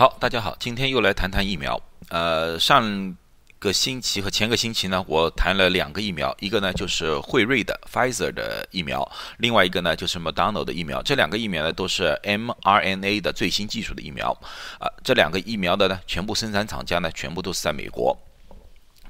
好，大家好，今天又来谈谈疫苗。呃，上个星期和前个星期呢，我谈了两个疫苗，一个呢就是辉瑞的 Pfizer 的疫苗，另外一个呢就是 m c d o n a l d 的疫苗。这两个疫苗呢都是 mRNA 的最新技术的疫苗。啊，这两个疫苗的呢全部生产厂家呢全部都是在美国。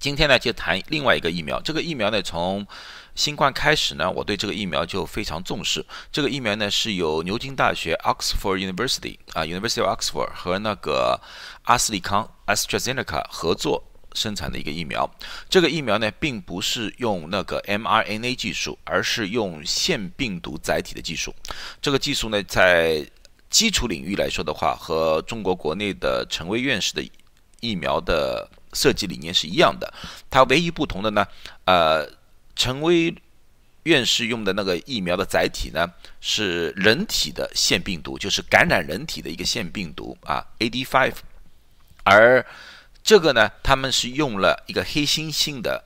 今天呢就谈另外一个疫苗，这个疫苗呢从新冠开始呢，我对这个疫苗就非常重视。这个疫苗呢是由牛津大学 Oxford University 啊，University of Oxford 和那个阿斯利康 AstraZeneca 合作生产的一个疫苗。这个疫苗呢并不是用那个 mRNA 技术，而是用腺病毒载体的技术。这个技术呢在基础领域来说的话，和中国国内的陈薇院士的疫苗的设计理念是一样的。它唯一不同的呢，呃。陈薇院士用的那个疫苗的载体呢，是人体的腺病毒，就是感染人体的一个腺病毒啊，AD5。而这个呢，他们是用了一个黑猩猩的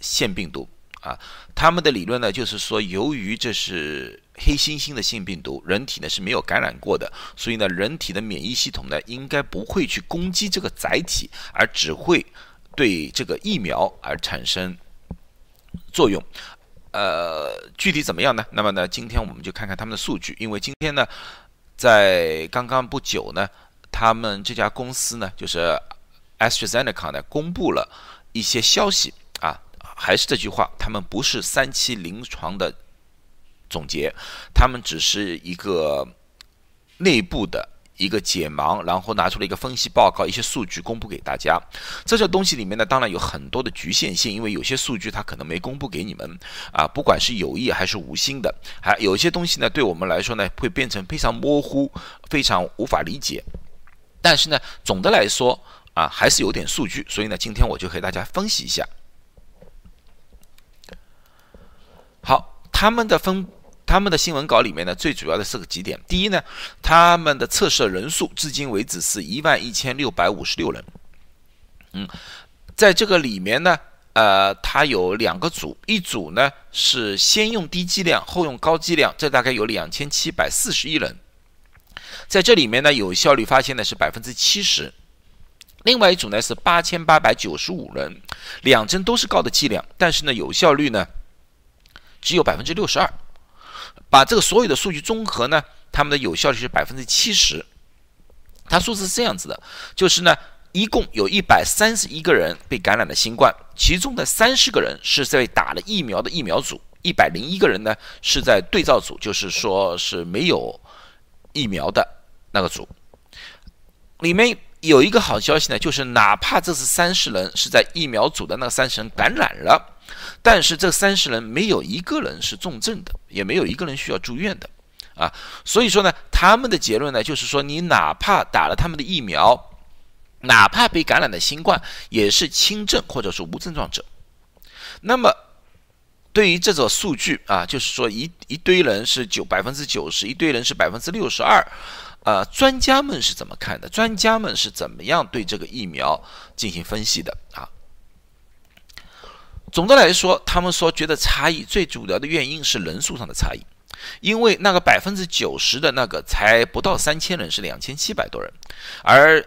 腺病毒啊。他们的理论呢，就是说，由于这是黑猩猩的性病毒，人体呢是没有感染过的，所以呢，人体的免疫系统呢，应该不会去攻击这个载体，而只会对这个疫苗而产生。作用，呃，具体怎么样呢？那么呢，今天我们就看看他们的数据。因为今天呢，在刚刚不久呢，他们这家公司呢，就是 AstraZeneca 呢，公布了一些消息啊。还是这句话，他们不是三期临床的总结，他们只是一个内部的。一个解盲，然后拿出了一个分析报告，一些数据公布给大家。这些东西里面呢，当然有很多的局限性，因为有些数据它可能没公布给你们啊，不管是有意还是无心的，还有些东西呢，对我们来说呢，会变成非常模糊，非常无法理解。但是呢，总的来说啊，还是有点数据，所以呢，今天我就给大家分析一下。好，他们的分。他们的新闻稿里面呢，最主要的是个几点。第一呢，他们的测试人数至今为止是一万一千六百五十六人。嗯，在这个里面呢，呃，它有两个组，一组呢是先用低剂量，后用高剂量，这大概有两千七百四十一人。在这里面呢，有效率发现呢是百分之七十。另外一组呢是八千八百九十五人，两针都是高的剂量，但是呢，有效率呢只有百分之六十二。把这个所有的数据综合呢，他们的有效率是百分之七十。它数字是这样子的，就是呢，一共有一百三十一个人被感染了新冠，其中的三十个人是在打了疫苗的疫苗组，一百零一个人呢是在对照组，就是说是没有疫苗的那个组。里面有一个好消息呢，就是哪怕这是三十人是在疫苗组的那三十人感染了。但是这三十人没有一个人是重症的，也没有一个人需要住院的，啊，所以说呢，他们的结论呢，就是说你哪怕打了他们的疫苗，哪怕被感染的新冠，也是轻症或者是无症状者。那么对于这种数据啊，就是说一一堆人是九百分之九十，一堆人是百分之六十二，啊，专家们是怎么看的？专家们是怎么样对这个疫苗进行分析的？啊？总的来说，他们说觉得差异最主要的原因是人数上的差异，因为那个百分之九十的那个才不到三千人，是两千七百多人，而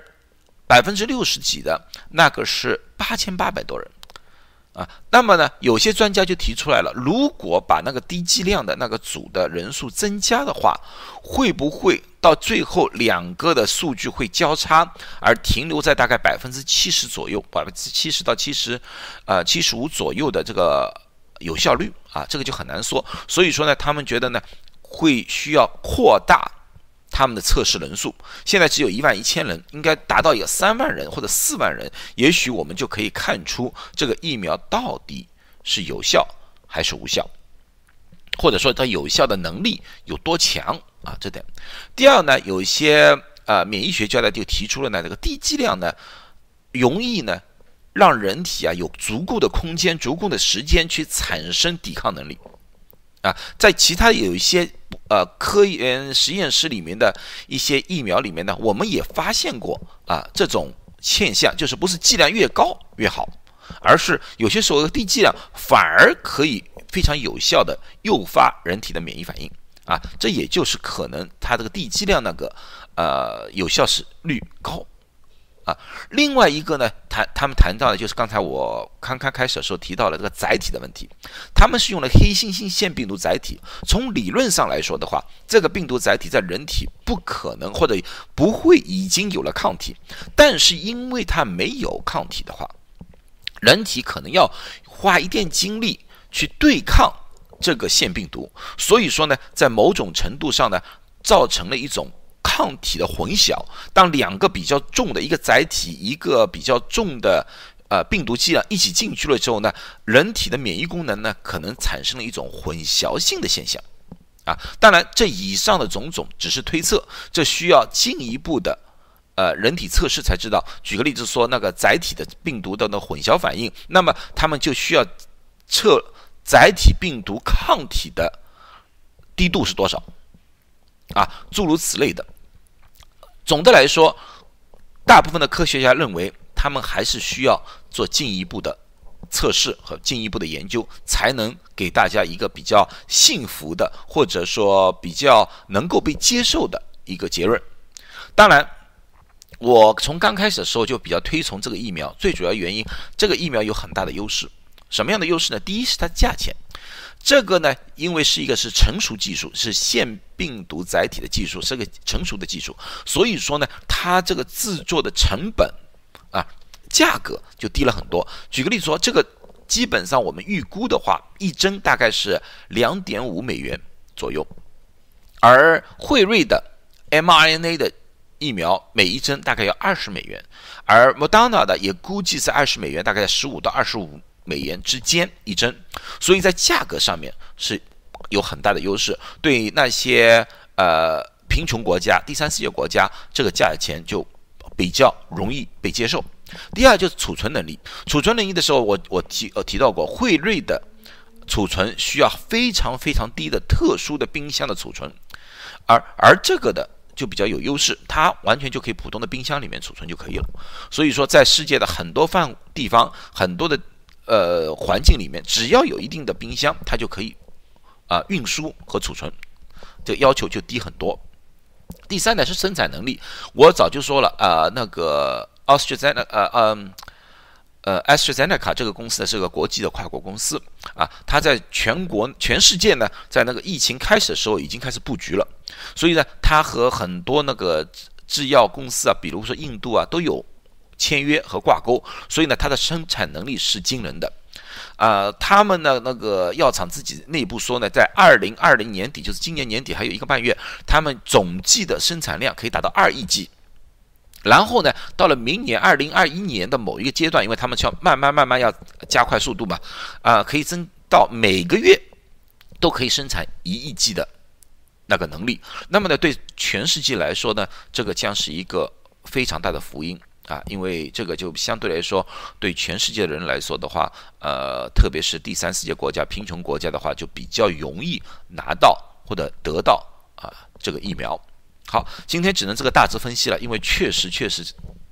百分之六十几的那个是八千八百多人。啊，那么呢，有些专家就提出来了，如果把那个低剂量的那个组的人数增加的话，会不会到最后两个的数据会交叉，而停留在大概百分之七十左右，百分之七十到七十，呃，七十五左右的这个有效率啊，这个就很难说。所以说呢，他们觉得呢，会需要扩大。他们的测试人数现在只有一万一千人，应该达到有三万人或者四万人，也许我们就可以看出这个疫苗到底是有效还是无效，或者说它有效的能力有多强啊？这点。第二呢，有一些呃免疫学家呢就提出了呢，这个低剂量呢容易呢让人体啊有足够的空间、足够的时间去产生抵抗能力。啊，在其他有一些呃科研实验室里面的一些疫苗里面呢，我们也发现过啊这种现象，就是不是剂量越高越好，而是有些时候低剂量反而可以非常有效的诱发人体的免疫反应啊，这也就是可能它这个低剂量那个呃有效是率高啊，另外一个呢，谈他们谈到的就是刚才我刚刚开始的时候提到了这个载体的问题，他们是用了黑猩猩腺病毒载体。从理论上来说的话，这个病毒载体在人体不可能或者不会已经有了抗体，但是因为它没有抗体的话，人体可能要花一点精力去对抗这个腺病毒，所以说呢，在某种程度上呢，造成了一种。抗体的混淆，当两个比较重的一个载体，一个比较重的呃病毒剂啊一起进去了之后呢，人体的免疫功能呢可能产生了一种混淆性的现象啊。当然，这以上的种种只是推测，这需要进一步的呃人体测试才知道。举个例子说，那个载体的病毒的那混淆反应，那么他们就需要测载体病毒抗体的低度是多少啊，诸如此类的。总的来说，大部分的科学家认为，他们还是需要做进一步的测试和进一步的研究，才能给大家一个比较幸福的，或者说比较能够被接受的一个结论。当然，我从刚开始的时候就比较推崇这个疫苗，最主要原因，这个疫苗有很大的优势。什么样的优势呢？第一是它价钱。这个呢，因为是一个是成熟技术，是腺病毒载体的技术，是个成熟的技术，所以说呢，它这个制作的成本啊，价格就低了很多。举个例子说，这个基本上我们预估的话，一针大概是两点五美元左右，而辉瑞的 mRNA 的疫苗每一针大概要二十美元，而 Moderna 的也估计是二十美元，大概在十五到二十五。美元之间一针，所以在价格上面是有很大的优势。对那些呃贫穷国家、第三世界国家，这个价钱就比较容易被接受。第二就是储存能力，储存能力的时候，我我提呃提到过，惠瑞的储存需要非常非常低的特殊的冰箱的储存，而而这个的就比较有优势，它完全就可以普通的冰箱里面储存就可以了。所以说，在世界的很多范地方，很多的。呃，环境里面只要有一定的冰箱，它就可以啊运输和储存，这要求就低很多。第三呢是生产能力，我早就说了啊，那个 AstraZeneca 呃嗯呃 AstraZeneca 这个公司呢是个国际的跨国公司啊，它在全国全世界呢，在那个疫情开始的时候已经开始布局了，所以呢，它和很多那个制药公司啊，比如说印度啊，都有。签约和挂钩，所以呢，它的生产能力是惊人的。啊，他们的那个药厂自己内部说呢，在二零二零年底，就是今年年底还有一个半月，他们总计的生产量可以达到二亿剂。然后呢，到了明年二零二一年的某一个阶段，因为他们要慢慢慢慢要加快速度嘛，啊，可以增到每个月都可以生产一亿剂的那个能力。那么呢，对全世界来说呢，这个将是一个非常大的福音。啊，因为这个就相对来说，对全世界的人来说的话，呃，特别是第三世界国家、贫穷国家的话，就比较容易拿到或者得到啊这个疫苗。好，今天只能这个大致分析了，因为确实确实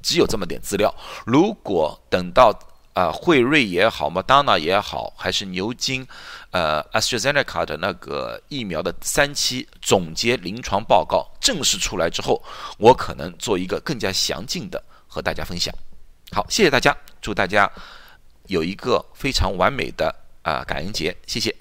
只有这么点资料。如果等到啊惠瑞也好嘛，Dana 也好，还是牛津呃 AstraZeneca 的那个疫苗的三期总结临床报告正式出来之后，我可能做一个更加详尽的。和大家分享，好，谢谢大家，祝大家有一个非常完美的啊感恩节，谢谢。